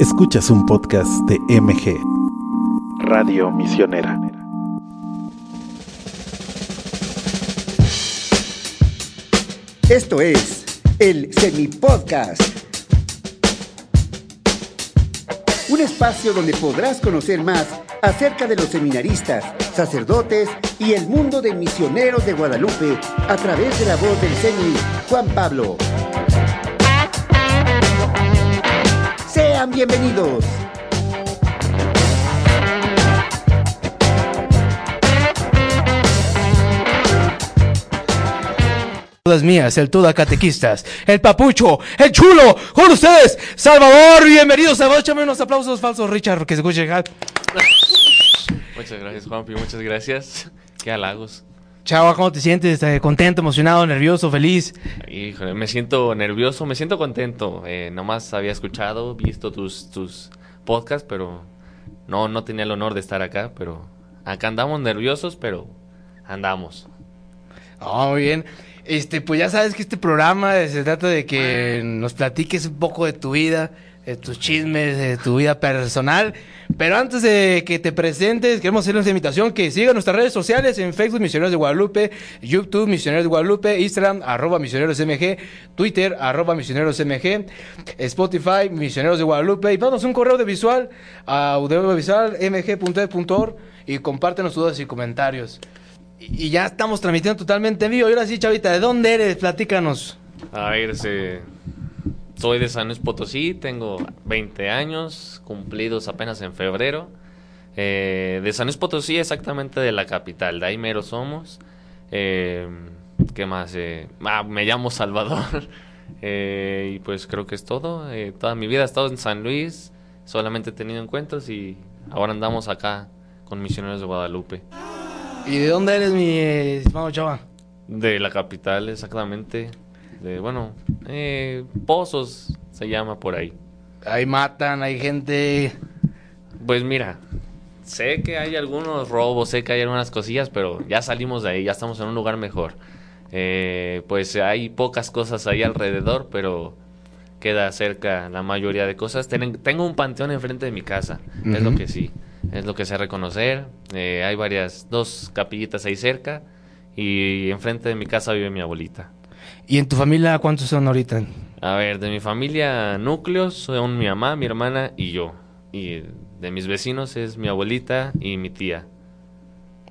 Escuchas un podcast de MG, Radio Misionera. Esto es el Semipodcast. Un espacio donde podrás conocer más acerca de los seminaristas, sacerdotes y el mundo de misioneros de Guadalupe a través de la voz del Semi Juan Pablo. Sean bienvenidos. Todas mías, el Tuda Catequistas, el Papucho, el Chulo, con ustedes, Salvador, bienvenidos, Salvador, échame unos aplausos falsos, Richard, que se escuche. Muchas gracias, Juanpi, muchas gracias. Qué halagos. Chava, ¿cómo te sientes? Eh, ¿Contento, emocionado, nervioso, feliz? Híjole, me siento nervioso, me siento contento. Eh, nomás había escuchado, visto tus, tus podcasts, pero no, no tenía el honor de estar acá, pero acá andamos nerviosos, pero andamos. Oh, muy bien. Este, pues ya sabes que este programa se trata de que nos platiques un poco de tu vida, tus chismes, de tu vida personal. Pero antes de que te presentes, queremos hacerles una invitación que sigan nuestras redes sociales en Facebook Misioneros de Guadalupe, YouTube Misioneros de Guadalupe, Instagram arroba Misioneros MG, Twitter arroba Misioneros MG, Spotify Misioneros de Guadalupe y vamos un correo de visual a audiovisualmg.org y compártenos dudas y comentarios. Y ya estamos transmitiendo totalmente en vivo. Y ahora sí, Chavita, ¿de dónde eres? Platícanos. A ver, se- soy de San Luis Potosí, tengo 20 años, cumplidos apenas en febrero. Eh, de San Luis Potosí, exactamente de la capital, de ahí mero somos. Eh, ¿Qué más? Eh, ah, me llamo Salvador. Eh, y pues creo que es todo. Toda mi vida he estado en San Luis, solamente he tenido encuentros y ahora andamos acá con Misioneros de Guadalupe. ¿Y de dónde eres, mi estimado Chava? De la capital, exactamente. De, bueno, eh, Pozos se llama por ahí. Ahí matan, hay gente. Pues mira, sé que hay algunos robos, sé que hay algunas cosillas, pero ya salimos de ahí, ya estamos en un lugar mejor. Eh, pues hay pocas cosas ahí alrededor, pero queda cerca la mayoría de cosas. Ten- tengo un panteón enfrente de mi casa, es lo que sí, es lo que sé reconocer. Eh, hay varias, dos capillitas ahí cerca y enfrente de mi casa vive mi abuelita. ¿Y en tu familia cuántos son ahorita? A ver, de mi familia núcleos son mi mamá, mi hermana y yo. Y de mis vecinos es mi abuelita y mi tía.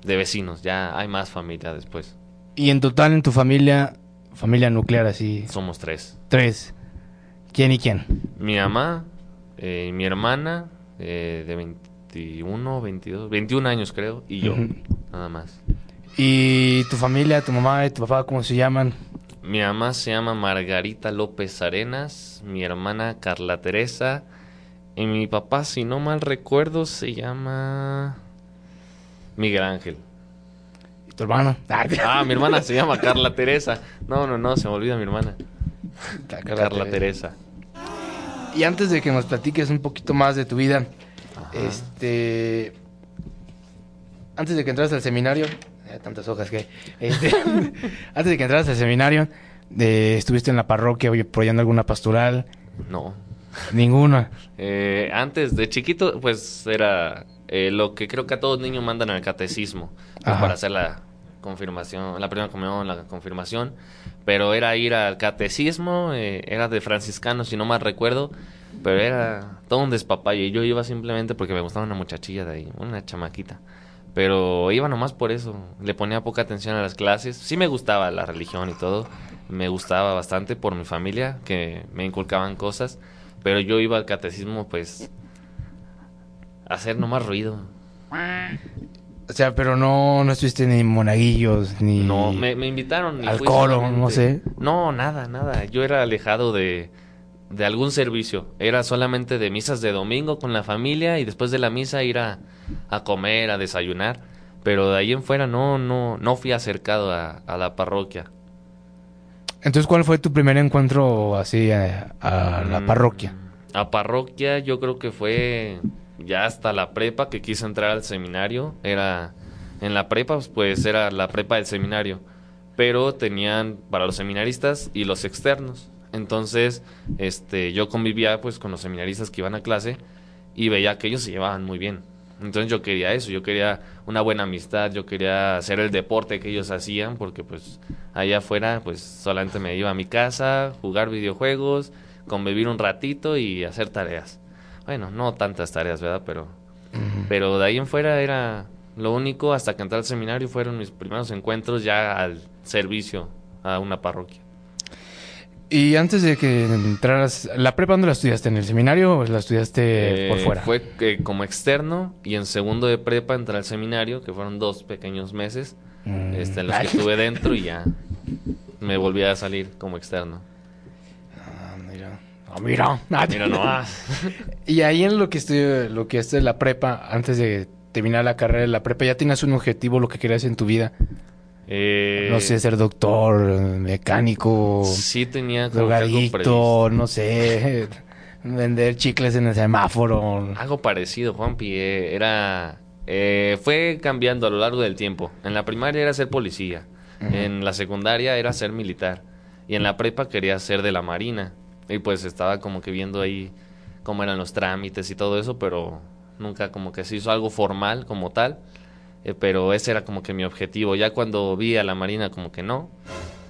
De vecinos, ya hay más familia después. Y en total en tu familia, familia nuclear así, Somos tres. tres. ¿Quién y quién? Mi mamá, eh, mi hermana eh, de 21, 22, 21 años creo, y yo, nada más. ¿Y tu familia, tu mamá y tu papá cómo se llaman? Mi mamá se llama Margarita López Arenas, mi hermana Carla Teresa y mi papá, si no mal recuerdo, se llama Miguel Ángel. ¿Y tu hermano? Ah, mi hermana se llama Carla Teresa. No, no, no, se me olvida mi hermana. Carla Carla, Teresa. Teresa. Y antes de que nos platiques un poquito más de tu vida, Ajá. este. Antes de que entras al seminario, tantas hojas que hay. Este, antes de que entras al seminario, de- estuviste en la parroquia oye, apoyando alguna pastoral, No. ninguna. Eh, antes de chiquito, pues era eh, lo que creo que a todos niños mandan al catecismo pues, para hacer la confirmación, la primera comunión, la confirmación. Pero era ir al catecismo, eh, era de franciscano, si no mal recuerdo. Pero era todo un despapalle. y Yo iba simplemente porque me gustaba una muchachilla de ahí, una chamaquita. Pero iba nomás por eso. Le ponía poca atención a las clases. Sí me gustaba la religión y todo. Me gustaba bastante por mi familia, que me inculcaban cosas. Pero yo iba al catecismo, pues, a hacer nomás ruido. O sea, pero no, no estuviste ni monaguillos, ni... No, me, me invitaron. al coro, no sé. No, nada, nada. Yo era alejado de, de algún servicio. Era solamente de misas de domingo con la familia y después de la misa ir a, a comer, a desayunar. Pero de ahí en fuera no, no, no fui acercado a, a la parroquia. Entonces, ¿cuál fue tu primer encuentro así a, a la Mm, parroquia? A parroquia yo creo que fue ya hasta la prepa que quise entrar al seminario. Era en la prepa, pues era la prepa del seminario. Pero tenían para los seminaristas y los externos. Entonces, este, yo convivía pues con los seminaristas que iban a clase y veía que ellos se llevaban muy bien. Entonces yo quería eso, yo quería una buena amistad, yo quería hacer el deporte que ellos hacían, porque pues allá afuera pues solamente me iba a mi casa, jugar videojuegos, convivir un ratito y hacer tareas. Bueno, no tantas tareas, ¿verdad? Pero, pero de ahí en fuera era lo único, hasta que entré al seminario fueron mis primeros encuentros ya al servicio a una parroquia. Y antes de que entraras, ¿la prepa dónde la estudiaste? ¿En el seminario o la estudiaste por Eh, fuera? Fue eh, como externo y en segundo de prepa entré al seminario, que fueron dos pequeños meses Mm. este, en los que estuve dentro y ya me volví a salir como externo. Ah, mira. Ah, mira. Ah, Mira nomás. Y ahí en lo que estudié, lo que es la prepa, antes de terminar la carrera de la prepa, ¿ya tienes un objetivo, lo que querías en tu vida? Eh, no sé, ser doctor, mecánico, Sí tenía drogadicto, no sé, vender chicles en el semáforo. Algo parecido, Juanpi. eh, era. eh, fue cambiando a lo largo del tiempo. En la primaria era ser policía. En la secundaria era ser militar. Y en la prepa quería ser de la marina. Y pues estaba como que viendo ahí cómo eran los trámites y todo eso, pero nunca como que se hizo algo formal como tal. Eh, pero ese era como que mi objetivo. Ya cuando vi a la marina como que no,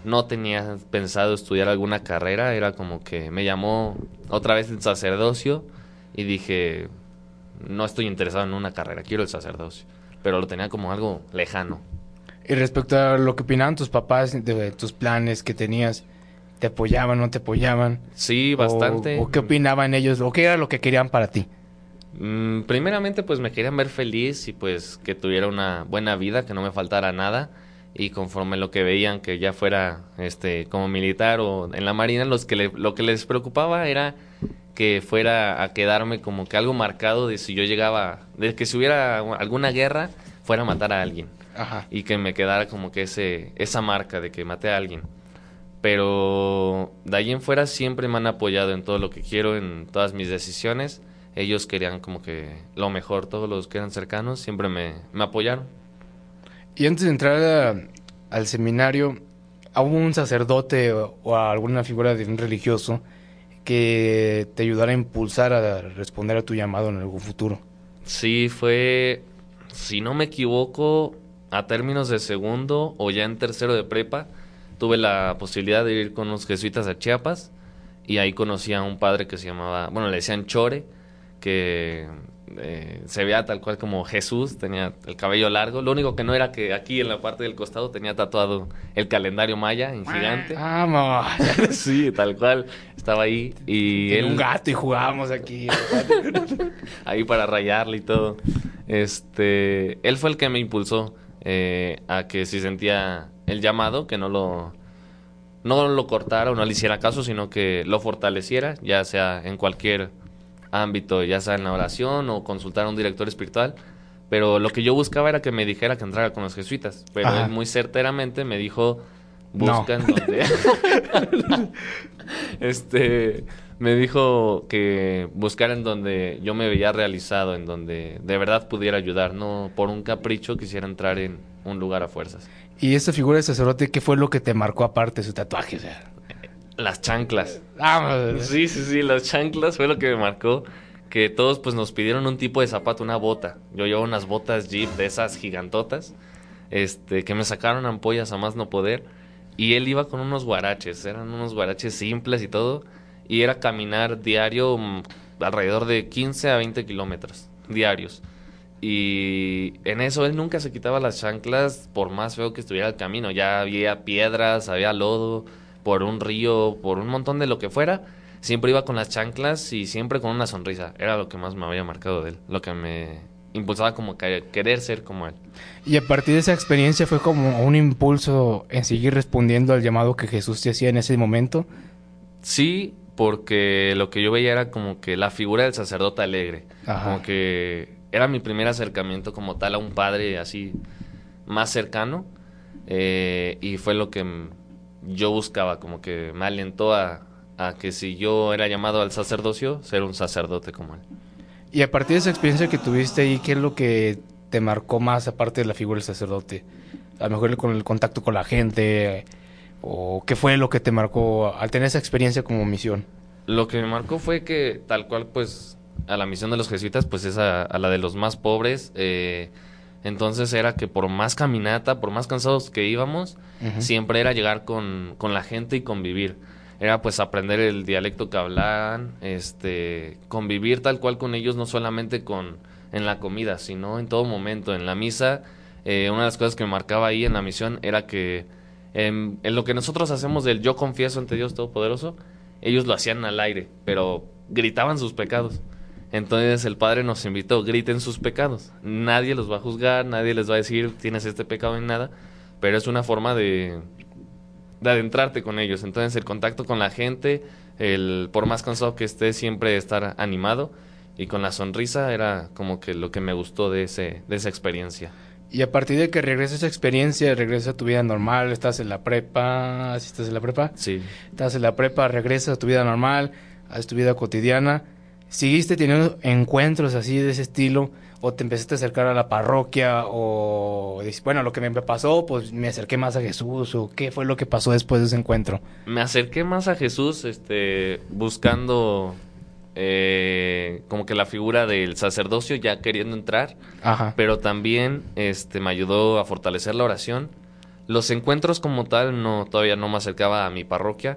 no tenía pensado estudiar alguna carrera, era como que me llamó otra vez el sacerdocio y dije, no estoy interesado en una carrera, quiero el sacerdocio. Pero lo tenía como algo lejano. Y respecto a lo que opinaban tus papás de, de tus planes que tenías, ¿te apoyaban, no te apoyaban? Sí, bastante. ¿O, o qué opinaban ellos? ¿O qué era lo que querían para ti? Mm, primeramente, pues me querían ver feliz y pues que tuviera una buena vida, que no me faltara nada. Y conforme lo que veían que ya fuera este como militar o en la marina, los que le- lo que les preocupaba era que fuera a quedarme como que algo marcado de si yo llegaba, de que si hubiera alguna guerra, fuera a matar a alguien. Ajá. y que me quedara como que ese esa marca de que maté a alguien. Pero de ahí en fuera siempre me han apoyado en todo lo que quiero, en todas mis decisiones. Ellos querían como que lo mejor, todos los que eran cercanos siempre me, me apoyaron. Y antes de entrar a- al seminario, ¿hubo un sacerdote o, o alguna figura de un religioso que te ayudara a impulsar a responder a tu llamado en algún futuro? Sí, fue, si no me equivoco, a términos de segundo o ya en tercero de prepa, tuve la posibilidad de ir con los jesuitas a Chiapas y ahí conocí a un padre que se llamaba, bueno, le decían Chore, que eh, se veía tal cual como Jesús, tenía el cabello largo, lo único que no era que aquí en la parte del costado tenía tatuado el calendario maya en gigante. Vamos. sí, tal cual, estaba ahí y Tiene él un gato y jugábamos aquí. ahí para rayarle y todo. Este, él fue el que me impulsó eh, a que si sentía el llamado, que no lo, no lo cortara o no le hiciera caso, sino que lo fortaleciera, ya sea en cualquier ámbito, ya sea en la oración o consultar a un director espiritual. Pero lo que yo buscaba era que me dijera que entrara con los jesuitas. Pero Ajá. él muy certeramente me dijo, No. busca en donde... este, me dijo que buscar en donde yo me veía realizado, en donde de verdad pudiera ayudar, no por un capricho quisiera entrar en un lugar a fuerzas. y esta figura de sacerdote, ¿qué fue lo que te marcó aparte su tatuaje? O sea, Las chanclas. Sí, sí, sí, las chanclas fue lo que me marcó. Que todos pues nos pidieron un tipo de zapato, una bota. Yo llevo unas botas Jeep de esas gigantotas. Este, que me sacaron ampollas a más no poder. Y él iba con unos guaraches, eran unos guaraches simples y todo. Y era caminar diario mm, alrededor de 15 a 20 kilómetros diarios. Y en eso él nunca se quitaba las chanclas por más feo que estuviera el camino. Ya había piedras, había lodo, por un río, por un montón de lo que fuera. Siempre iba con las chanclas y siempre con una sonrisa. Era lo que más me había marcado de él. Lo que me impulsaba como que querer ser como él. Y a partir de esa experiencia fue como un impulso en seguir respondiendo al llamado que Jesús te hacía en ese momento. Sí, porque lo que yo veía era como que la figura del sacerdote alegre. Ajá. Como que era mi primer acercamiento como tal a un padre así más cercano. eh, y fue lo que yo buscaba, como que me alentó a, a que si yo era llamado al sacerdocio, ser un sacerdote como él. Y a partir de esa experiencia que tuviste ahí, ¿qué es lo que te marcó más aparte de la figura del sacerdote? A lo mejor con el contacto con la gente, ¿O qué fue lo que te marcó al tener esa experiencia como misión? Lo que me marcó fue que tal cual pues a la misión de los jesuitas pues es a, a la de los más pobres. eh, entonces era que por más caminata, por más cansados que íbamos, siempre era llegar con, con la gente y convivir. Era pues aprender el dialecto que hablaban, este, convivir tal cual con ellos, no solamente con en la comida, sino en todo momento. En la misa, eh, una de las cosas que me marcaba ahí en la misión era que em, en lo que nosotros hacemos del yo confieso ante Dios Todopoderoso, ellos lo hacían al aire, pero gritaban sus pecados. Entonces el Padre nos invitó, griten sus pecados. Nadie los va a juzgar, nadie les va a decir tienes este pecado ni nada, pero es una forma de, de adentrarte con ellos. Entonces el contacto con la gente, el por más cansado que esté, siempre estar animado y con la sonrisa era como que lo que me gustó de, ese, de esa experiencia. Y a partir de que regresa esa experiencia, regresa a tu vida normal, estás en la prepa, si estás en la prepa, Sí. estás en la prepa, regresas a tu vida normal, a tu vida cotidiana, ¿seguiste teniendo encuentros así de ese estilo? ¿O te empezaste a acercar a la parroquia? ¿O bueno, lo que me pasó, pues me acerqué más a Jesús? ¿O qué fue lo que pasó después de ese encuentro? Me acerqué más a Jesús, este, buscando eh, como que la figura del sacerdocio, ya queriendo entrar, Ajá. pero también este, me ayudó a fortalecer la oración. Los encuentros como tal, no, todavía no me acercaba a mi parroquia,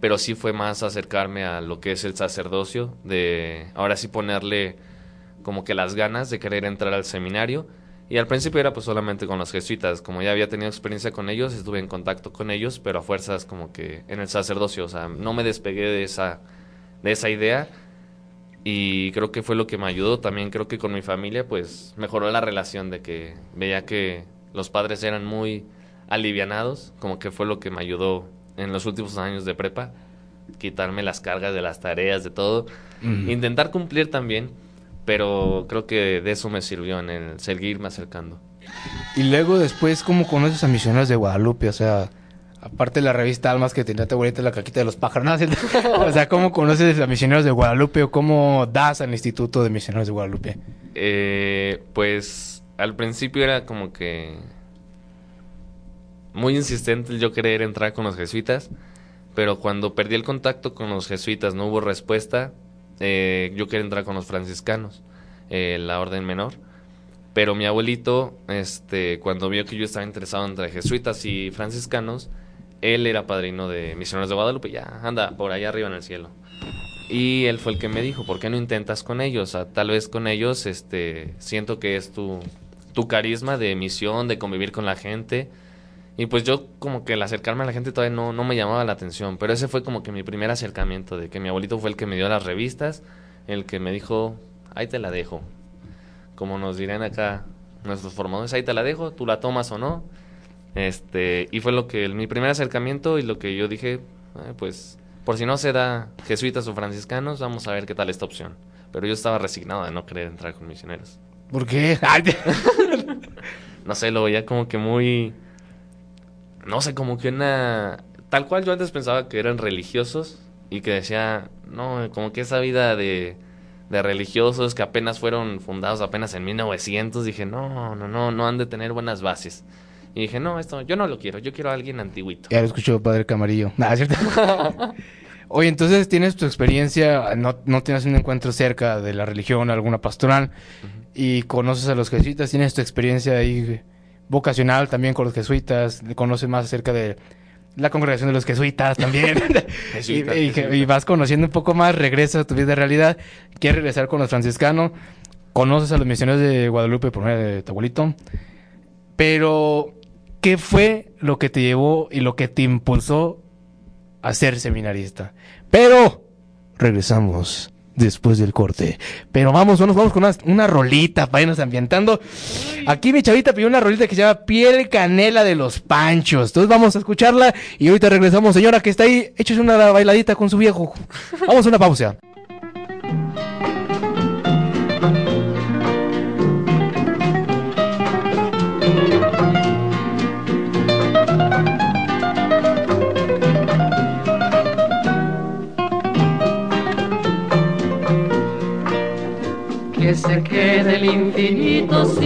pero sí fue más acercarme a lo que es el sacerdocio, de ahora sí ponerle como que las ganas de querer entrar al seminario. Y al principio era pues solamente con los jesuitas, como ya había tenido experiencia con ellos, estuve en contacto con ellos, pero a fuerzas como que en el sacerdocio, o sea, no me despegué de esa, de esa idea y creo que fue lo que me ayudó. También creo que con mi familia pues mejoró la relación de que veía que los padres eran muy alivianados, como que fue lo que me ayudó en los últimos años de prepa, quitarme las cargas de las tareas, de todo, intentar cumplir también, pero creo que de eso me sirvió en el seguirme acercando. Y luego después, ¿cómo conoces a Misioneros de Guadalupe? O sea, aparte de la revista Almas que tenía tu abuelita la caquita de los pájaros. ¿no? o sea, ¿cómo conoces a Misioneros de Guadalupe o cómo das al Instituto de Misioneros de Guadalupe? Eh, pues al principio era como que muy insistente yo querer entrar con los jesuitas, pero cuando perdí el contacto con los jesuitas no hubo respuesta, eh, yo quería entrar con los franciscanos, eh, la orden menor. Pero mi abuelito, este, cuando vio que yo estaba interesado entre jesuitas y franciscanos, él era padrino de misioneros de Guadalupe, ya anda por allá arriba en el cielo. Y él fue el que me dijo, ¿por qué no intentas con ellos? O tal vez con ellos, este, siento que es tu, tu carisma de misión, de convivir con la gente. Y pues yo como que el acercarme a la gente todavía no, no me llamaba la atención, pero ese fue como que mi primer acercamiento, de que mi abuelito fue el que me dio las revistas, el que me dijo, ahí te la dejo. Como nos dirán acá nuestros formadores, ahí te la dejo, tú la tomas o no. Este, y fue lo que, mi primer acercamiento y lo que yo dije, "Eh, pues por si no se da jesuitas o franciscanos, vamos a ver qué tal esta opción. Pero yo estaba resignado de no querer entrar con misioneros. ¿Por qué? No sé, lo veía como que muy... No sé, como que una... Tal cual yo antes pensaba que eran religiosos y que decía, no, como que esa vida de, de religiosos que apenas fueron fundados apenas en 1900, dije, no, no, no, no han de tener buenas bases. Y dije, no, esto yo no lo quiero, yo quiero a alguien antiguito. Ya lo escuchó Padre Camarillo. Nada, ¿cierto? Oye, entonces tienes tu experiencia, no, no tienes un encuentro cerca de la religión, alguna pastoral, y conoces a los jesuitas, tienes tu experiencia ahí vocacional también con los jesuitas, conoces más acerca de la congregación de los jesuitas también, y, Jesuitas, y- jesuitas. y vas conociendo un poco más, regresas a tu vida de realidad, quieres regresar con los franciscanos, conoces a los misioneros de Guadalupe por medio de tu abuelito, pero ¿qué fue lo que te llevó y lo que te impulsó a ser seminarista? Pero regresamos después del corte. Pero vamos, vamos, vamos con una, una rolita para irnos ambientando. Aquí mi chavita pidió una rolita que se llama Piel Canela de los Panchos. Entonces vamos a escucharla y ahorita regresamos. Señora que está ahí, échese una bailadita con su viejo. Vamos a una pausa.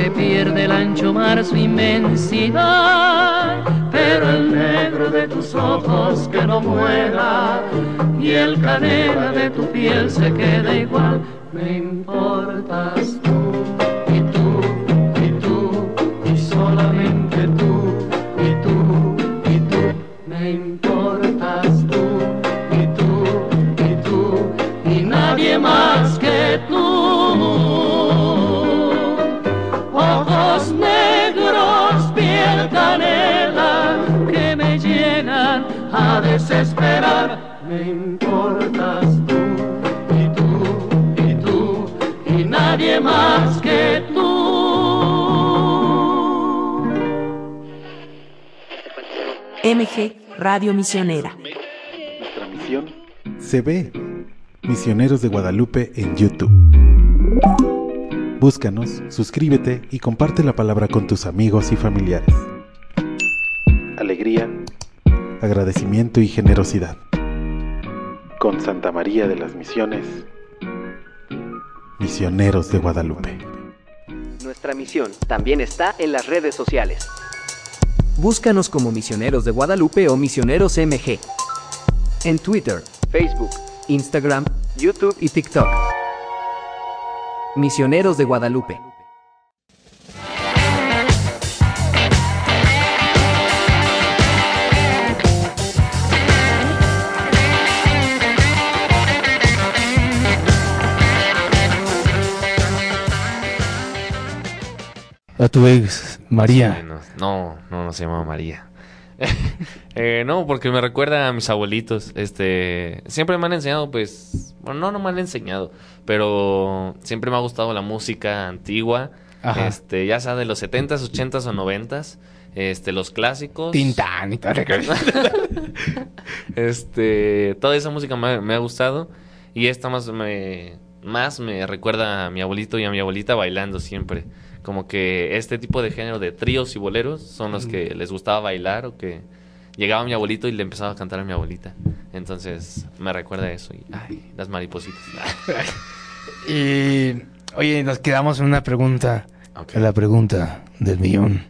Que pierde el ancho mar su inmensidad. Pero el negro de tus ojos que no muera y el canela de tu piel se quede igual. Me a desesperar. Me importas tú y tú y tú y nadie más que tú. MG Radio Misionera. Nuestra misión se ve. Misioneros de Guadalupe en YouTube. Búscanos, suscríbete y comparte la palabra con tus amigos y familiares. Alegría, agradecimiento y generosidad. Con Santa María de las Misiones, Misioneros de Guadalupe. Nuestra misión también está en las redes sociales. Búscanos como Misioneros de Guadalupe o Misioneros MG. En Twitter, Facebook, Instagram YouTube y TikTok. Misioneros de Guadalupe. Tu ex, María. No, no, no, se llama María. Eh, no, porque me recuerda a mis abuelitos. Este, siempre me han enseñado, pues, bueno, no, no me han enseñado, pero siempre me ha gustado la música antigua. Ajá. Este, ya sea de los 70s, 80s o 90s. Este, los clásicos. Tintán y todo. Este, toda esa música me, me ha gustado y esta más me más me recuerda a mi abuelito y a mi abuelita bailando siempre. Como que este tipo de género de tríos y boleros son los que les gustaba bailar o que llegaba mi abuelito y le empezaba a cantar a mi abuelita. Entonces me recuerda a eso y ay, las maripositas. Y, oye, nos quedamos en una pregunta. La pregunta del millón.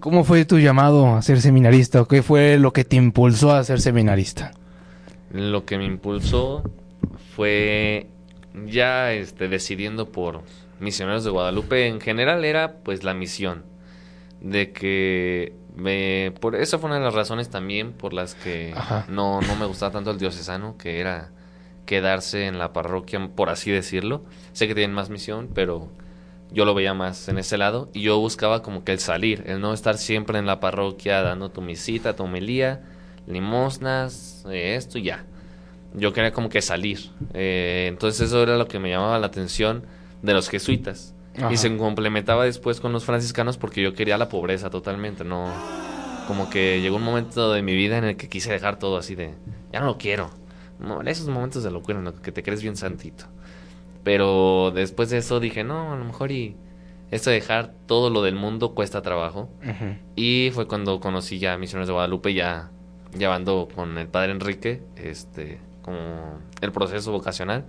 ¿Cómo fue tu llamado a ser seminarista? ¿O qué fue lo que te impulsó a ser seminarista? Lo que me impulsó fue ya este, decidiendo por misioneros de Guadalupe. En general era pues la misión. De que me... Por, esa fue una de las razones también por las que Ajá. no, no me gustaba tanto el diocesano, que era quedarse en la parroquia, por así decirlo. Sé que tienen más misión, pero yo lo veía más en ese lado. Y yo buscaba como que el salir, el no estar siempre en la parroquia dando tu misita, tu homilía, limosnas, eh, esto y ya. Yo quería como que salir. Eh, entonces eso era lo que me llamaba la atención de los jesuitas. Ajá. Y se complementaba después con los franciscanos porque yo quería la pobreza totalmente, no... Como que llegó un momento de mi vida en el que quise dejar todo así de... Ya no lo quiero. No, esos momentos de locura en los que te crees bien santito. Pero después de eso dije, no, a lo mejor y esto de dejar todo lo del mundo cuesta trabajo. Y fue cuando conocí ya a Misioneros de Guadalupe, ya llevando con el padre Enrique, este, como el proceso vocacional.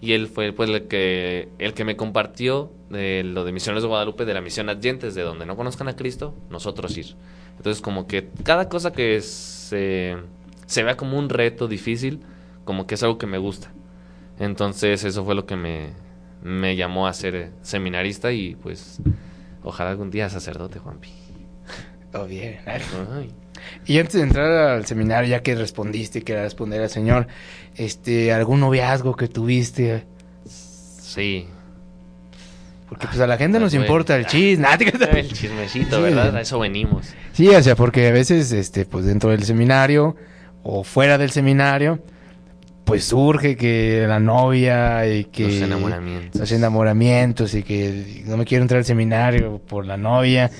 Y él fue pues el que, el que me compartió de lo de Misioneros de Guadalupe, de la misión Adyentes, de donde no conozcan a Cristo, nosotros ir. Entonces como que cada cosa que se, se vea como un reto difícil, como que es algo que me gusta. Entonces eso fue lo que me, me llamó a ser seminarista y pues ojalá algún día sacerdote, Juanpi. Todo bien. Ay. Y antes de entrar al seminario, ya que respondiste que era responder al Señor, este, algún noviazgo que tuviste, Sí, porque pues a la gente Ah, nos importa el chisme. Ah, el chismecito, Sí. ¿verdad? A eso venimos. Sí, o sea, porque a veces, este, pues dentro del seminario o fuera del seminario, pues surge que la novia y que Los enamoramientos. los enamoramientos y que no me quiero entrar al seminario por la novia.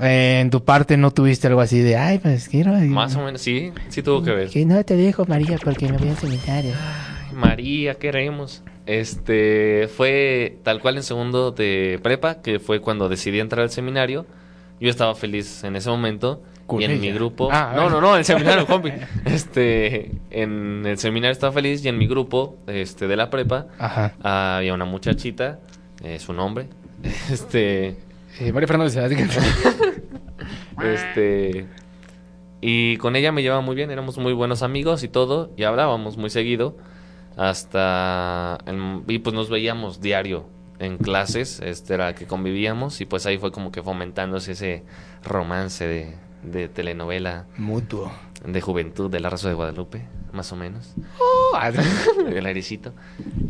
Eh, en tu parte no tuviste algo así de, ay, pues quiero. Más o menos, sí, sí tuvo que ver. Que no te dejo, María, porque me voy al seminario. Ay, María, queremos. Este, fue tal cual en segundo de prepa, que fue cuando decidí entrar al seminario. Yo estestaba feliz en ese momento. Con y en ella. mi grupo. Ah, no, no, no, en el seminario, compi. Este, en el seminario estaba feliz y en mi grupo, este, de la prepa, Ajá. había una muchachita, eh, su nombre, este, Eh, María Fernández, Este. Y con ella me llevaba muy bien, éramos muy buenos amigos y todo, y hablábamos muy seguido. Hasta. en- y pues nos veíamos diario en clases, este era que convivíamos, y pues ahí fue como que fomentándose ese romance de, de telenovela Mutuo. de juventud de la raza de Guadalupe, más o menos. Ah, el airecito.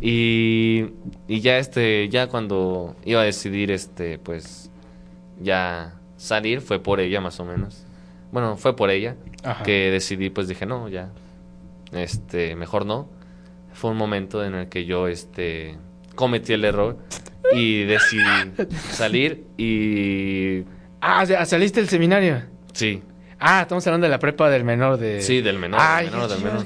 Y, y ya este, ya cuando iba a decidir este, pues, ya salir, fue por ella más o menos. Bueno, fue por ella Ajá. que decidí, pues dije, no, ya, este, mejor no. Fue un momento en el que yo, este, cometí el error y decidí salir y, Ah, o sea, saliste del seminario. sí, Ah, estamos hablando de la prepa del menor de... sí, del menor, Ay, del menor, del menor.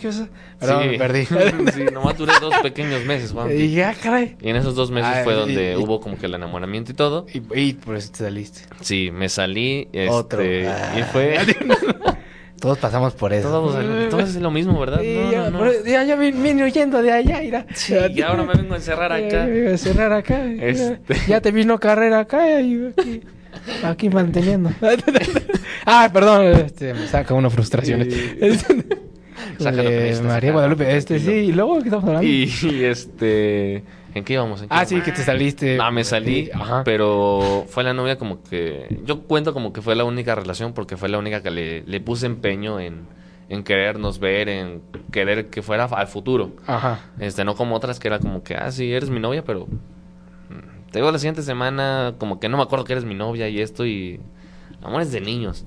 Perdón, Sí. me perdí. sí, nomás duré dos pequeños meses, Juan. y ya, caray. Y en esos dos meses fue donde y- hubo como que el enamoramiento y todo. Y, y por eso te saliste. Sí, me salí. Este, Otro. Y Ah. fue. Todos pasamos por eso. Todos, todos es lo mismo, ¿verdad? Sí, No, ya, no, no. ya, ya vine, huyendo de allá, mira. Sí, y ahora me vengo a encerrar acá. Ya, ya, ya, cerrar acá. mira. Este. Ya te vino carrera acá y aquí, aquí manteniendo. ah, perdón, este, me saca una frustración. Saca lo que Eh, María Guadalupe, este sí, y luego ¿qué estamos hablando? Y, y, este. ¿En qué íbamos? ¿En qué ah, sí, que te saliste. Ah, me salí, Ajá. pero fue la novia como que... Yo cuento como que fue la única relación porque fue la única que le, le puse empeño en, en querernos ver, en querer que fuera al futuro. Ajá. Este, no como otras que era como que, ah, sí, eres mi novia, pero te digo la siguiente semana como que no me acuerdo que eres mi novia y esto y amores de niños.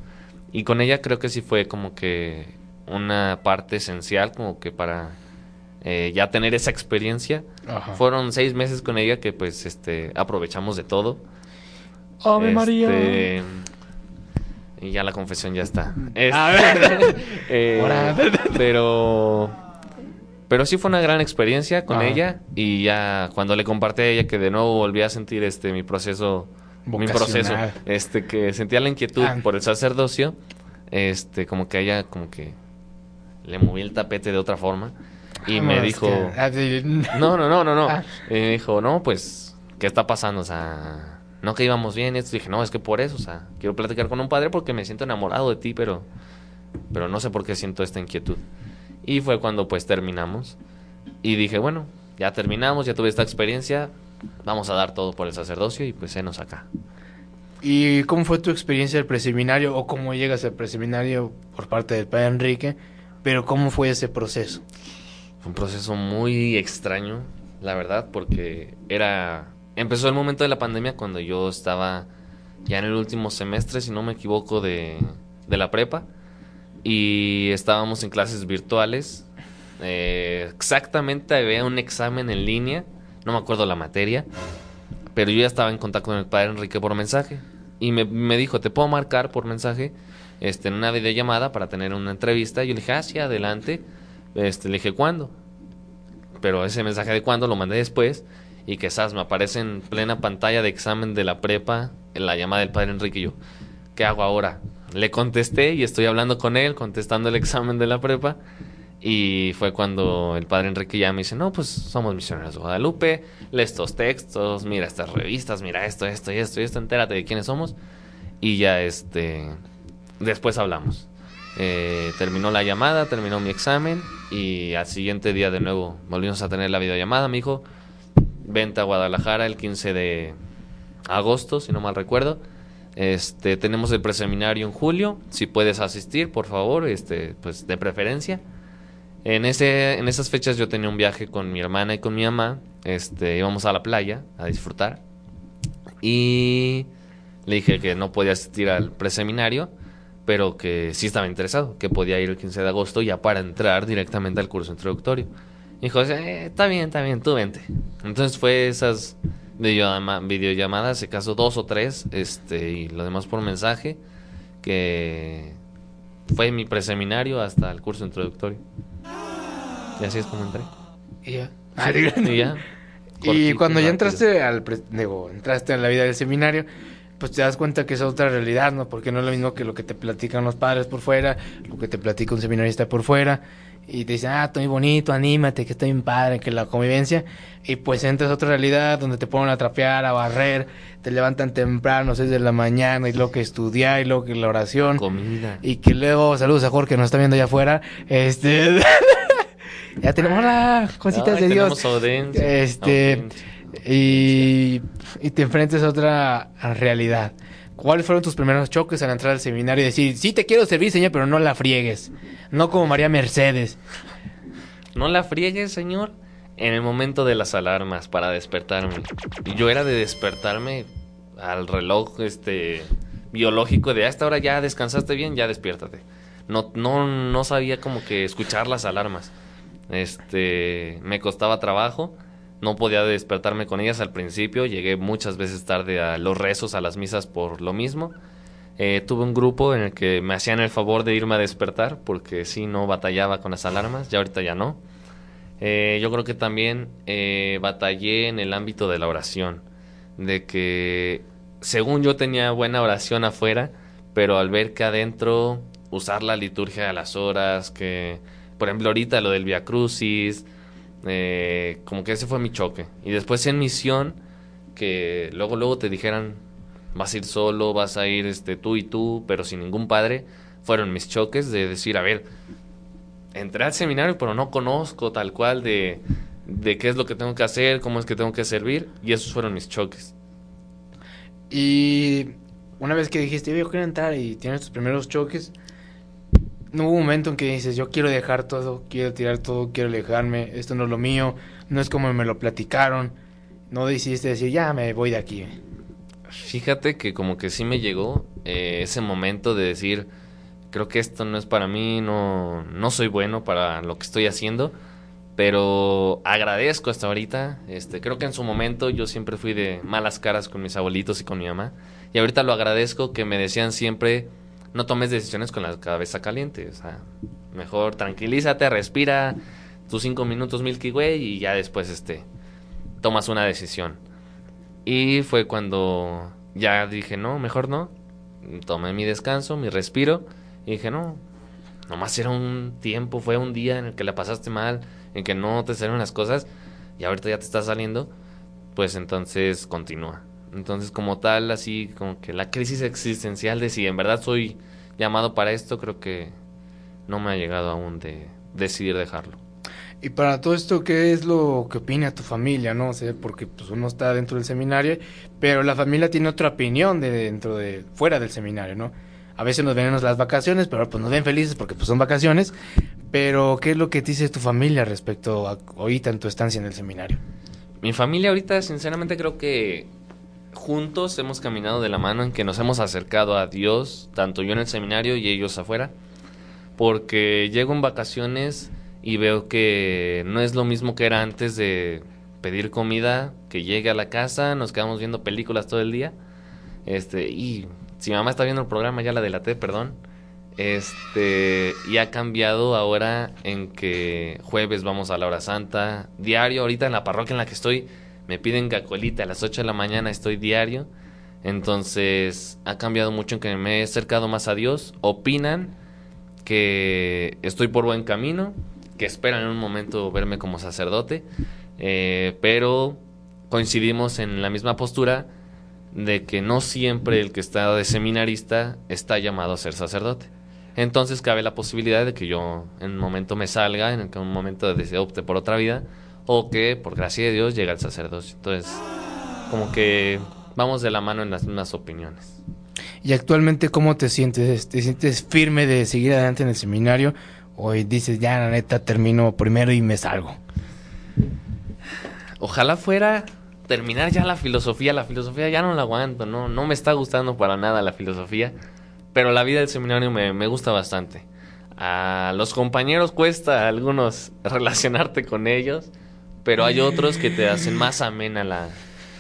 Y con ella creo que sí fue como que una parte esencial como que para eh, ya tener esa experiencia. Ajá. Fueron seis meses con ella que pues este aprovechamos de todo. Ave María. Este, Y ya la confesión ya está. A Este, eh, pero pero sí fue una gran experiencia con Ajá. ella y ya cuando le compartí a ella que de nuevo volví a sentir este mi proceso mi proceso este que sentía la inquietud Ah. por el sacerdocio este como que a ella como que le moví el tapete de otra forma y me Vamos, dijo que- ah, no, no, no, no, no. Ah. Y me dijo, no, pues, ¿qué está pasando? O sea, no que íbamos bien. Y esto dije, no, es que por eso, o sea, quiero platicar con un padre porque me siento enamorado de ti, pero, pero no sé por qué siento esta inquietud. Y fue cuando pues terminamos. Y dije, bueno, ya terminamos, ya tuve esta experiencia, vamos a dar todo por el sacerdocio y pues enos acá. ¿Y cómo fue tu experiencia del preseminario o cómo llegas al preseminario por parte del padre Enrique? Pero ¿cómo fue ese proceso? Fue un proceso muy extraño, la verdad, porque era... Empezó el momento de la pandemia cuando yo estaba ya en el último semestre, si no me equivoco, de, de la prepa. Y estábamos en clases virtuales. Eh, exactamente había un examen en línea, no me acuerdo la materia, pero yo ya estaba en contacto con el padre Enrique por mensaje. Y me, me dijo, ¿te puedo marcar por mensaje este, en una videollamada para tener una entrevista? Y yo le dije, ah, adelante. Este, le dije, ¿cuándo? Pero ese mensaje de cuándo lo mandé después. y que me aparece en plena pantalla de examen de la prepa en la llamada del padre Enrique y yo, ¿qué hago ahora? Le contesté y estoy hablando con él, contestando el examen de la prepa. Y fue cuando el padre Enrique ya me dice, no, pues somos misioneros de Guadalupe, lee estos textos, mira estas revistas, mira esto, esto y esto y esto, entérate de quiénes somos. Y ya este, después hablamos. Eh, terminó la llamada, terminó mi examen y al siguiente día de nuevo volvimos a tener la videollamada. Me dijo, venta a Guadalajara el 15 de agosto, si no mal recuerdo. Este, tenemos el preseminario en julio, si puedes asistir, por favor, este, pues de preferencia. En ese, en esas fechas yo tenía un viaje con mi hermana y con mi mamá, este, íbamos a la playa a disfrutar y le dije que no podía asistir al preseminario, pero que sí estaba interesado, que podía ir el 15 de agosto ya para entrar directamente al curso introductorio. Dijo, eh, está bien, está bien, tú vente. Entonces fue esas videollamadas, se casó dos o tres, este, y lo demás por mensaje, que fue mi preseminario hasta el curso introductorio. Y así es como entré. Y ya. y ya. y cuando ya entraste al digo, entraste en la vida del seminario, pues te das cuenta que es otra realidad, ¿no? Porque no es lo mismo que lo que te platican los padres por fuera, lo que te platica un seminarista por fuera y te dicen, ah, estoy bonito, anímate, que estoy bien padre, que la convivencia, y pues entras a otra realidad donde te ponen a trapear, a barrer, te levantan temprano, 6 de la mañana, y luego que estudiar, y luego que la oración. Comida. Y que luego, saludos a Jorge que nos está viendo allá afuera, este... ya tenemos las cositas de Dios. este... Y, y te enfrentas a otra realidad. ¿Cuáles fueron tus primeros choques al entrar al seminario y decir, sí te quiero servir, señor, pero no la friegues? No como María Mercedes. No la friegues, señor, en el momento de las alarmas para despertarme. Yo era de despertarme al reloj este biológico de a esta hora ya descansaste bien, ya despiértate. No, no, no sabía como que escuchar las alarmas. Este, me costaba trabajo no podía despertarme con ellas al principio, llegué muchas veces tarde a los rezos, a las misas por lo mismo. Eh, tuve un grupo en el que me hacían el favor de irme a despertar porque sí, no batallaba con las alarmas, ya ahorita ya no. Eh, yo creo que también eh, batallé en el ámbito de la oración, de que según yo tenía buena oración afuera, pero al ver que adentro usar la liturgia a las horas, que por ejemplo ahorita lo del Via Crucis, eh, como que ese fue mi choque. Y después en misión, que luego, luego te dijeran, vas a ir solo, vas a ir este, tú y tú, pero sin ningún padre, fueron mis choques de decir, a ver, entré al seminario, pero no conozco tal cual de, de qué es lo que tengo que hacer, cómo es que tengo que servir, y esos fueron mis choques. Y una vez que dijiste, yo quiero entrar y tienes tus primeros choques, hubo un momento en que dices, yo quiero dejar todo, quiero tirar todo, quiero alejarme, esto no es lo mío, no es como me lo platicaron. No decidiste decir, ya me voy de aquí. Fíjate que como que sí me llegó eh, ese momento de decir, creo que esto no es para mí, no, no soy bueno para lo que estoy haciendo, pero agradezco hasta ahorita. Este, creo que en su momento yo siempre fui de malas caras con mis abuelitos y con mi mamá, y ahorita lo agradezco que me decían siempre no tomes decisiones con la cabeza caliente. O sea, mejor tranquilízate, respira tus cinco minutos Milky Way y ya después este, tomas una decisión. Y fue cuando ya dije, no, mejor no. Tomé mi descanso, mi respiro y dije, no, nomás era un tiempo, fue un día en el que la pasaste mal, en que no te salieron las cosas y ahorita ya te está saliendo, pues entonces continúa. Entonces, como tal, así como que la crisis existencial de si en verdad soy llamado para esto, creo que no me ha llegado aún de decidir dejarlo. Y para todo esto, ¿qué es lo que opina tu familia, no? sé, porque pues uno está dentro del seminario, pero la familia tiene otra opinión de dentro de fuera del seminario, ¿no? A veces nos ven en las vacaciones, pero pues nos ven felices porque pues son vacaciones. Pero ¿qué es lo que te dice tu familia respecto a ahorita en tu estancia en el seminario? Mi familia ahorita, sinceramente, creo que juntos hemos caminado de la mano en que nos hemos acercado a Dios, tanto yo en el seminario y ellos afuera, porque llego en vacaciones y veo que no es lo mismo que era antes de pedir comida, que llegue a la casa, nos quedamos viendo películas todo el día, este, y si mamá está viendo el programa, ya la delaté, perdón, este, y ha cambiado ahora en que jueves vamos a la hora santa, diario, ahorita en la parroquia en la que estoy, me piden cacolita a las 8 de la mañana, estoy diario. Entonces ha cambiado mucho en que me he acercado más a Dios. Opinan que estoy por buen camino, que esperan en un momento verme como sacerdote, eh, pero coincidimos en la misma postura de que no siempre el que está de seminarista está llamado a ser sacerdote. Entonces cabe la posibilidad de que yo en un momento me salga, en un momento de opte por otra vida, o que por gracia de Dios llegue al sacerdocio. Entonces, como que vamos de la mano en las mismas opiniones. ¿Y actualmente cómo te sientes? ¿Te sientes firme de seguir adelante en el seminario? ¿O dices, ya la neta termino primero y me salgo? Ojalá fuera terminar ya la filosofía. La filosofía ya no la aguanto, no, no me está gustando para nada la filosofía. Pero la vida del seminario me, me gusta bastante. A los compañeros cuesta a algunos relacionarte con ellos, pero hay otros que te hacen más amena la,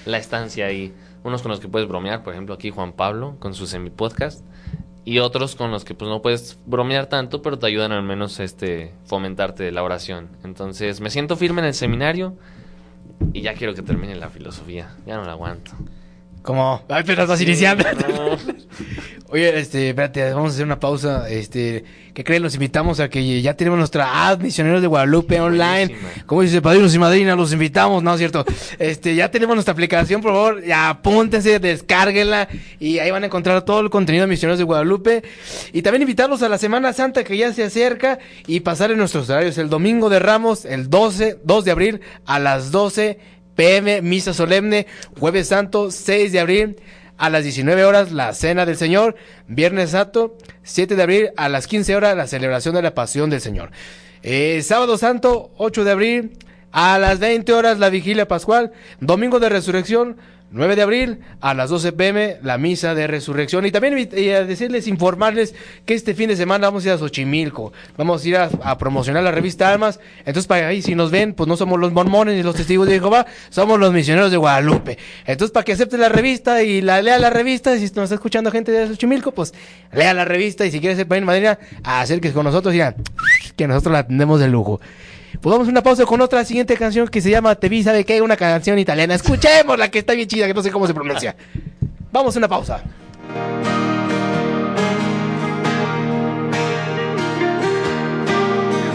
la estancia ahí. Unos con los que puedes bromear, por ejemplo aquí Juan Pablo con su semi podcast y otros con los que pues no puedes bromear tanto, pero te ayudan al menos este fomentarte la oración. Entonces, me siento firme en el seminario y ya quiero que termine la filosofía. Ya no la aguanto. Como, ay, pero estás iniciando. Oye, este, espérate, vamos a hacer una pausa. Este, ¿qué creen? Los invitamos a que ya tenemos nuestra ad Misioneros de Guadalupe online. Como dice padrinos y madrinas, los invitamos, ¿no es cierto? Este, ya tenemos nuestra aplicación, por favor, ya apúntense, descárguenla y ahí van a encontrar todo el contenido de Misioneros de Guadalupe. Y también invitarlos a la Semana Santa que ya se acerca y pasar en nuestros horarios el domingo de Ramos, el 12, 2 de abril a las 12 pm, misa solemne, jueves santo, 6 de abril a las 19 horas la cena del Señor, viernes santo, 7 de abril a las 15 horas la celebración de la pasión del Señor. Eh, sábado santo, 8 de abril a las 20 horas la vigilia pascual, domingo de resurrección, 9 de abril a las 12 pm la misa de resurrección. Y también a decirles, informarles que este fin de semana vamos a ir a Xochimilco, vamos a ir a, promocionar la revista Almas, entonces para ahí si nos ven, pues no somos los mormones ni los testigos de Jehová, somos los misioneros de Guadalupe, entonces para que acepte la revista y la lea la revista, si nos está escuchando gente de Xochimilco, pues lea la revista. Y si quiere ser país madrina, acérquese con nosotros y ya, que nosotros la atendemos de lujo. Pues vamos a una pausa con otra siguiente canción que se llama Te vi, sabe que hay una canción italiana. Escuchemos la que está bien chida, que no sé cómo se pronuncia. Vamos a una pausa.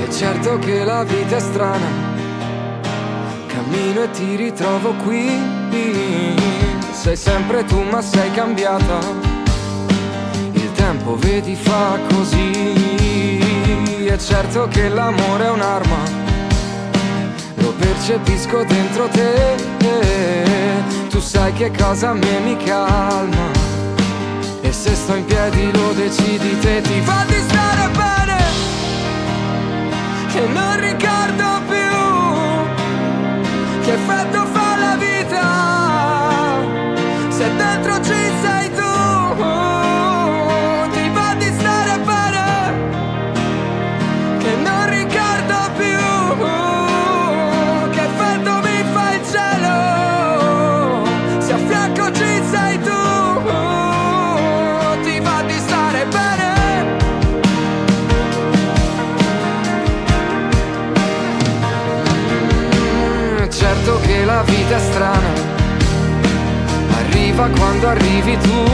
È certo che la vita è strana, cammino e ti ritrovo qui. Sei sempre tu ma sei cambiata, il tempo vedi fa così. È certo che l'amore è un'arma lo percepisco dentro te. Tu sai che cosa a me mi calma. E se sto in piedi lo decidi te, ti fa di stare bene. Che non ricordo più che effetto vita è strana, arriva quando arrivi tu,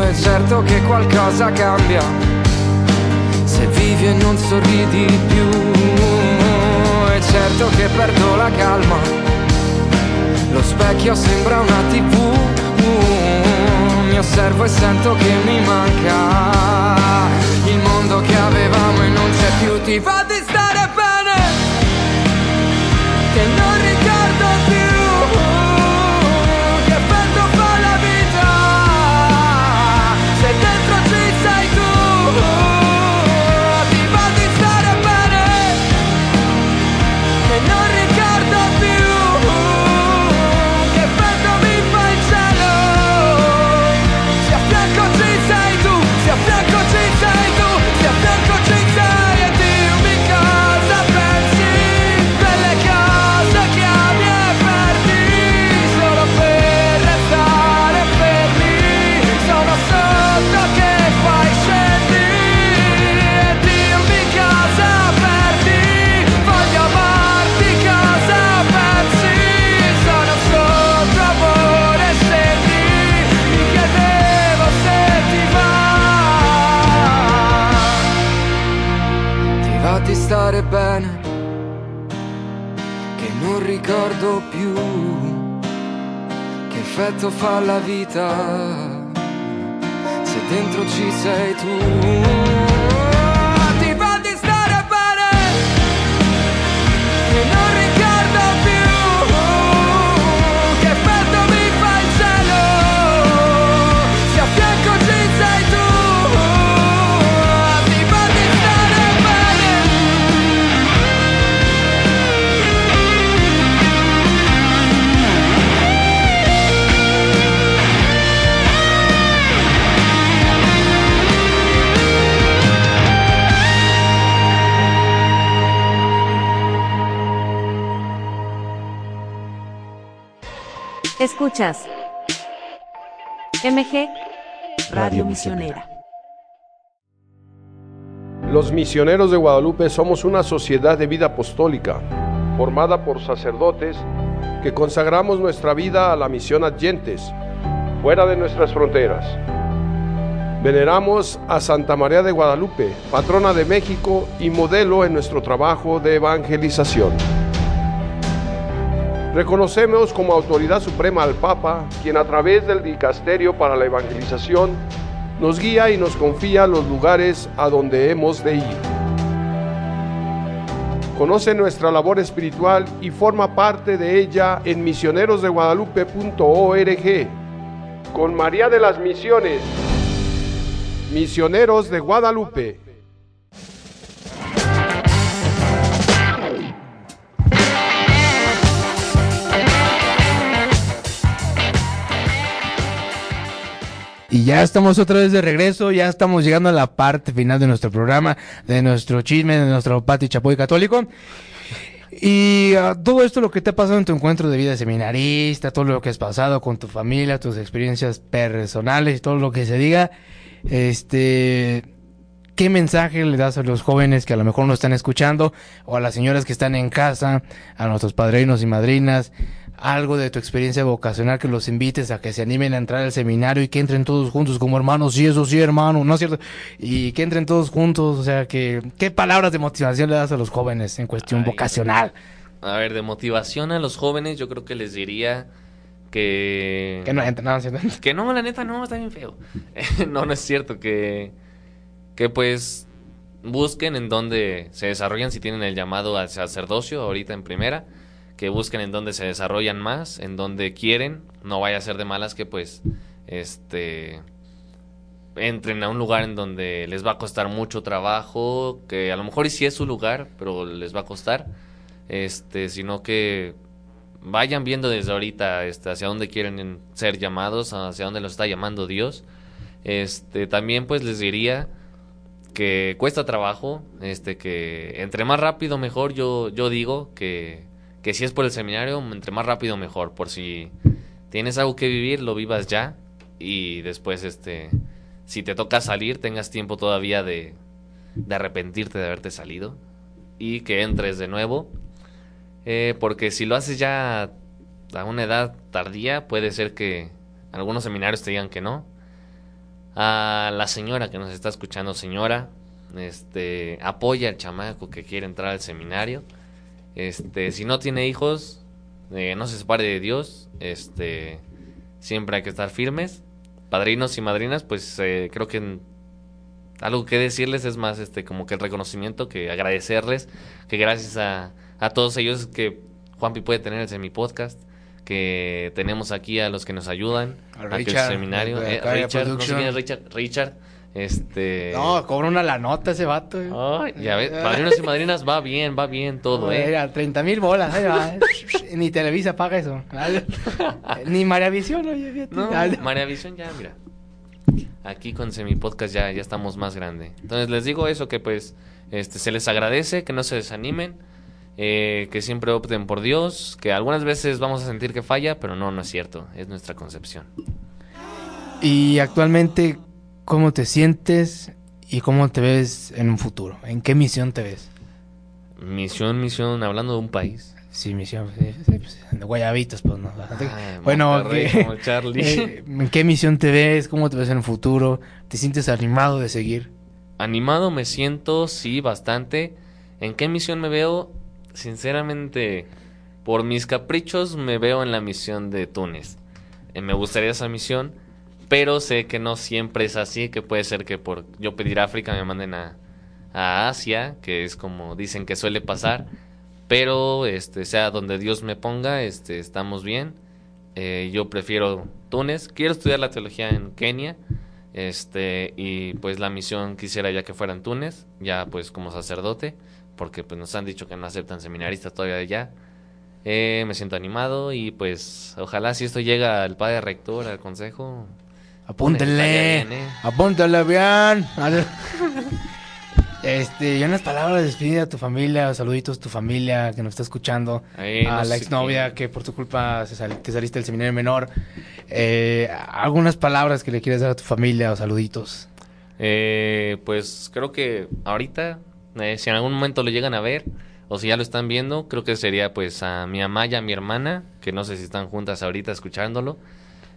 è certo che qualcosa cambia, se vivi e non sorridi più, è certo che perdo la calma, lo specchio sembra una tv, mi osservo e sento che mi manca, il mondo che avevamo e non c'è più, ti fa di stare bene che non ricordo più che effetto fa la vita se dentro ci sei tu. Ti fa di stare bene Escuchas. MG Radio Misionera. Los misioneros de Guadalupe somos una sociedad de vida apostólica, formada por sacerdotes que consagramos nuestra vida a la misión adyentes, fuera de nuestras fronteras. Veneramos a Santa María de Guadalupe, patrona de México y modelo en nuestro trabajo de evangelización. Reconocemos como autoridad suprema al Papa, quien a través del Dicasterio para la Evangelización nos guía y nos confía los lugares a donde hemos de ir. Conoce nuestra labor espiritual y forma parte de ella en misionerosdeguadalupe.org. Con María de las Misiones, Misioneros de Guadalupe. Y ya estamos otra vez de regreso, ya estamos llegando a la parte final de nuestro programa, de nuestro chisme, de nuestro patio chapoy católico. Y ah, todo esto lo que te ha pasado en tu encuentro de vida seminarista, todo lo que has pasado con tu familia, tus experiencias personales y todo lo que se diga, este, ¿qué mensaje le das a los jóvenes que a lo mejor no están escuchando o a las señoras que están en casa, a nuestros padrinos y madrinas? Algo de tu experiencia vocacional que los invites a que se animen a entrar al seminario y que entren todos juntos como hermanos, sí, eso sí, hermano, ¿no es cierto? Y que entren todos juntos, o sea, que, ¿qué palabras de motivación le das a los jóvenes en cuestión vocacional? A ver, de motivación a los jóvenes, yo creo que les diría que. Que no entren, no, ¿cierto? Que no, la neta, no, está bien feo. no, no es cierto. Que. Que pues. Busquen en dónde se desarrollan, si tienen el llamado al sacerdocio, ahorita en primera. Que busquen en dónde se desarrollan más, en dónde quieren. No vaya a ser de malas que pues. Este. Entren a un lugar en donde les va a costar mucho trabajo. Que a lo mejor sí es su lugar, pero les va a costar. Este, sino que vayan viendo desde ahorita este, hacia dónde quieren ser llamados, hacia dónde los está llamando Dios. Este, también pues les diría que cuesta trabajo, este, que entre más rápido mejor, yo, yo digo que, que si es por el seminario, entre más rápido mejor, por si tienes algo que vivir, lo vivas ya y después, este, si te toca salir, tengas tiempo todavía de, de arrepentirte de haberte salido y que entres de nuevo eh, porque si lo haces ya a una edad tardía, puede ser que algunos seminarios te digan que no. A la señora que nos está escuchando, señora, este, apoya al chamaco que quiere entrar al seminario. Este, si no tiene hijos, eh, no se separe de Dios. Este, siempre hay que estar firmes. Padrinos y madrinas, pues eh, creo que en- algo que decirles es más este como que el reconocimiento que agradecerles que gracias a, a todos ellos que Juanpi puede tener el semi podcast que tenemos aquí a los que nos ayudan A aquí el seminario eh, Richard no sé quién es Richard Richard este No, cobra una la nota ese vato. eh. Ay, ya ves, padrinos y madrinas va bien, va bien todo, eh. Mira, 30 mil bolas, ahí va. Ni Televisa paga eso. Ni María Visión, oye. No, María Visión ya, mira. Aquí con Semi Podcast ya, ya estamos más grande. Entonces les digo eso que pues este se les agradece, que no se desanimen, eh, que siempre opten por Dios, que algunas veces vamos a sentir que falla, pero no, no es cierto, es nuestra concepción. Y actualmente, ¿cómo te sientes y cómo te ves en un futuro? ¿En qué misión te ves? Misión, misión, hablando de un país. Sí, misión, sí, sí, pues, de guayabitos, pues no. Ay, bueno, Monterrey, ¿qué- como Charlie. eh, ¿en qué misión te ves? ¿Cómo te ves en el futuro? ¿Te sientes animado de seguir? Animado me siento, sí, bastante. ¿En qué misión me veo? Sinceramente, por mis caprichos me veo en la misión de Túnez. Eh, me gustaría esa misión, pero sé que no siempre es así, que puede ser que por yo pedir África me manden a, a Asia, que es como dicen que suele pasar, pero este sea donde Dios me ponga, este estamos bien. Eh, yo prefiero Túnez, quiero estudiar la teología en Kenia, este y pues la misión quisiera ya que fuera en Túnez, ya pues como sacerdote, porque pues nos han dicho que no aceptan seminaristas todavía allá. Eh, me siento animado y pues ojalá si esto llega al padre rector, al consejo. Apúntele, estaría bien, ¿eh? apúntale bien. Este, y unas palabras de despedida a tu familia, saluditos a tu familia que nos está escuchando, a no la exnovia que por tu culpa se sal- te saliste del seminario menor. Eh, algunas palabras que le quieres dar a tu familia o saluditos. Eh, pues creo que ahorita, eh, si en algún momento lo llegan a ver, o si ya lo están viendo, creo que sería pues a mi mamá y a mi hermana, que no sé si están juntas ahorita escuchándolo.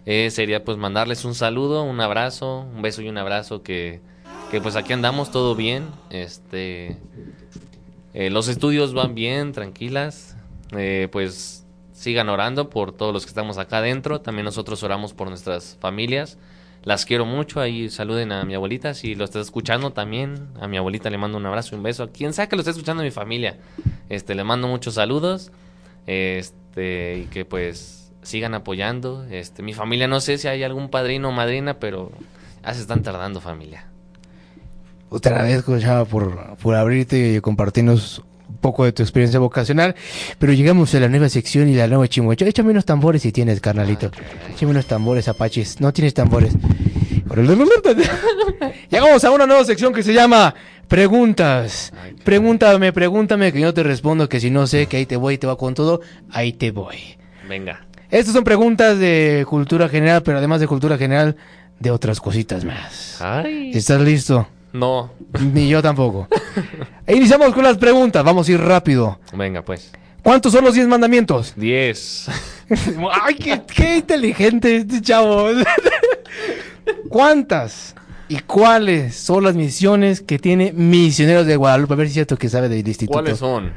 Eh, sería pues mandarles un saludo, un abrazo, un beso y un abrazo que, que pues aquí andamos todo bien. Este, eh, los estudios van bien, tranquilas. Eh, pues sigan orando por todos los que estamos acá adentro. También nosotros oramos por nuestras familias. Las quiero mucho. Ahí saluden a mi abuelita. Si lo estás escuchando también, a mi abuelita le mando un abrazo y un beso. A quien sea que lo esté escuchando mi familia, este, le mando muchos saludos. Este, y que pues sigan apoyando. Este, mi familia, no sé si hay algún padrino o madrina, pero ya se están tardando, familia. Te agradezco, Chava, por, por abrirte y compartirnos un poco de tu experiencia vocacional. Pero llegamos a la nueva sección y la nueva chimocho. Échame unos tambores si tienes, carnalito. Échame unos tambores, apaches. No tienes tambores. Llegamos a una nueva sección que se llama Preguntas. Pregúntame, pregúntame, que yo te respondo que si no sé, que ahí te voy, te va con todo, ahí te voy. Venga. Estas son preguntas de cultura general, pero además de cultura general, de otras cositas más. Ay. ¿Estás listo? No. Ni yo tampoco. E iniciamos con las preguntas. Vamos a ir rápido. Venga, pues. ¿Cuántos son los 10 mandamientos? 10. Ay, qué, qué inteligente este chavo. ¿Cuántas y cuáles son las misiones que tiene Misioneros de Guadalupe? A ver si es cierto que sabe del instituto. ¿Cuáles son?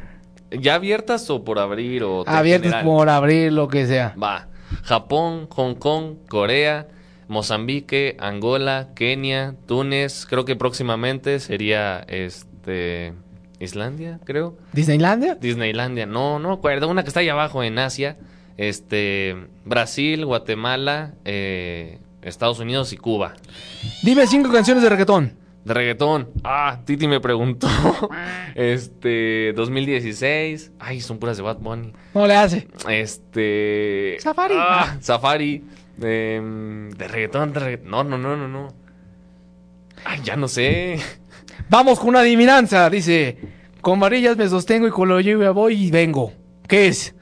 ¿Ya abiertas o por abrir o general? por abrir lo que sea. Va. Japón, Hong Kong, Corea, Mozambique, Angola, Kenia, Túnez. Creo que próximamente sería este Islandia, creo. ¿Disneylandia? Disneylandia. No, no acuerdo. Una que está ahí abajo en Asia. Este Brasil, Guatemala, eh, Estados Unidos y Cuba. Dime cinco canciones de reggaetón. De reggaetón. Ah, Titi me preguntó. Este, 2016. Ay, son puras de Bad Bunny. No le hace. Este. Safari. Ah, Safari. em, de reggaetón, de reggaetón. No, no, no, no, no. Ay, ya no sé. Vamos con una adivinanza. Dice: Con varillas me sostengo y con lo lluvia voy y vengo. ¿Qué es?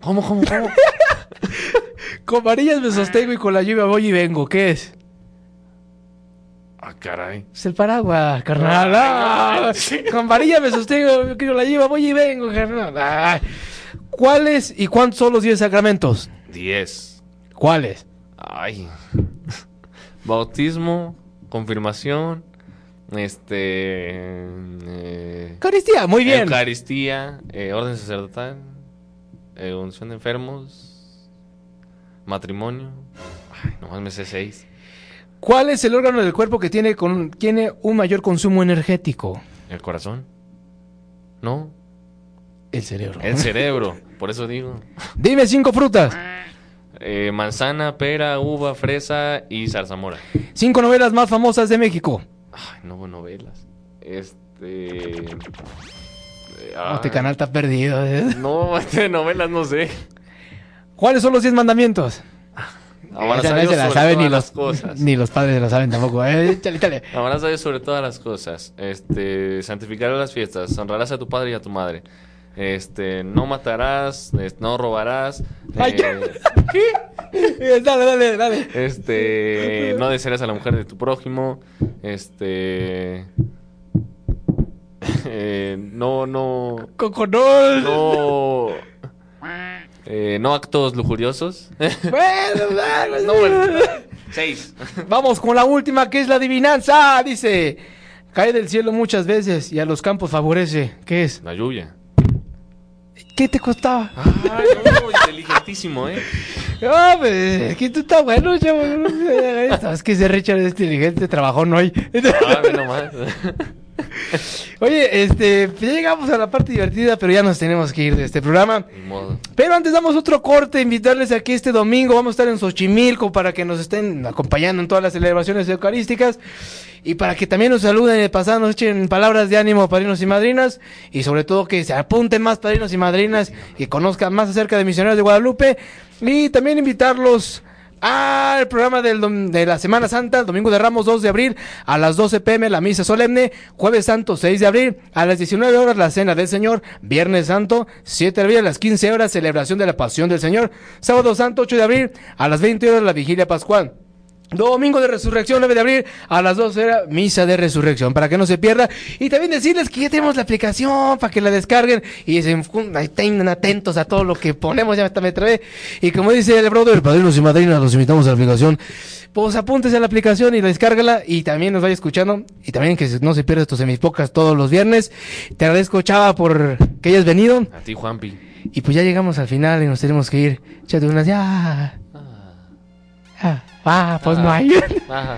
¿Cómo, cómo, cómo? Con varillas me sostengo y con la lluvia voy y vengo. ¿Qué es? Ah, caray. Es el paraguas, carnal. Ah, con varillas me sostengo y con la lluvia voy y vengo, carnal. Ah. ¿Cuáles y cuántos son los 10 sacramentos? 10. ¿Cuáles? Ay. Bautismo, confirmación, este. eh, Eucaristía, muy bien. Eucaristía, eh, orden sacerdotal, eh, unción de enfermos, matrimonio. Ay, nomás me sé seis. ¿Cuál es el órgano del cuerpo que tiene, con, tiene un mayor consumo energético? ¿El corazón? No, El cerebro. el cerebro, por eso digo. Dime cinco frutas. Eh, manzana, pera, uva, fresa y zarzamora. Cinco novelas más famosas de México. Ay, no novelas. Este. Este canal está perdido. ¿eh? No, este novelas no sé. ¿Cuáles son los 10 mandamientos? Amarás Esa a no se la sobre saben todas ni las los, cosas. ni los padres se la saben tampoco. ¿eh? Échale. Amarás a sobre todas las cosas. Este, santificarás las fiestas, honrarás a tu padre y a tu madre. Este, no matarás, no robarás. Ay, eh, Eh, Dale, dale, dale. este, no desearás a la mujer de tu prójimo. Este, eh, no, no, Coconol. no, eh, no actos lujuriosos. No, bueno. Seis. Vamos con la última, que es la adivinanza. Dice: Cae del cielo muchas veces y a los campos favorece. ¿Qué es? La lluvia. ¿Qué te costaba? Ay, no, inteligentísimo, ¿eh? No, pues, es que tú estás bueno, chavo. Sabes que ese Richard es inteligente, trabajó hoy. Ah, ve nomás. Oye, este, pues ya llegamos a la parte divertida, pero ya nos tenemos que ir de este programa. Modo. Pero antes damos otro corte, invitarles aquí este domingo. Vamos a estar en Xochimilco para que nos estén acompañando en todas las celebraciones eucarísticas. Y para que también nos saluden y pasando, nos echen palabras de ánimo, padrinos y madrinas. Y sobre todo que se apunten más padrinos y madrinas y conozcan más acerca de Misioneros de Guadalupe. Y también invitarlos al programa del de la Semana Santa, Domingo de Ramos 2 de abril a las 12 pm la misa solemne, Jueves Santo 6 de abril a las 19 horas la Cena del Señor, Viernes Santo 7 de abril a las 15 horas celebración de la Pasión del Señor, Sábado Santo 8 de abril a las 20 horas la Vigilia Pascual. Domingo de Resurrección, 9 de abril, a las 12 era Misa de Resurrección, para que no se pierda. Y también decirles que ya tenemos la aplicación para que la descarguen y se estén atentos a todo lo que ponemos, ya hasta me trabé. Y como dice el brother, padrinos y madrinas, los invitamos a la aplicación. Pues apúntese a la aplicación y descárgala y también nos vaya escuchando. Y también que no se pierda estos semispocas todos los viernes. Te agradezco, Chava, por que hayas venido. A ti, Juanpi. Y pues ya llegamos al final y nos tenemos que ir. Échate unas ya. Ah, ah, pues no hay. Ajá.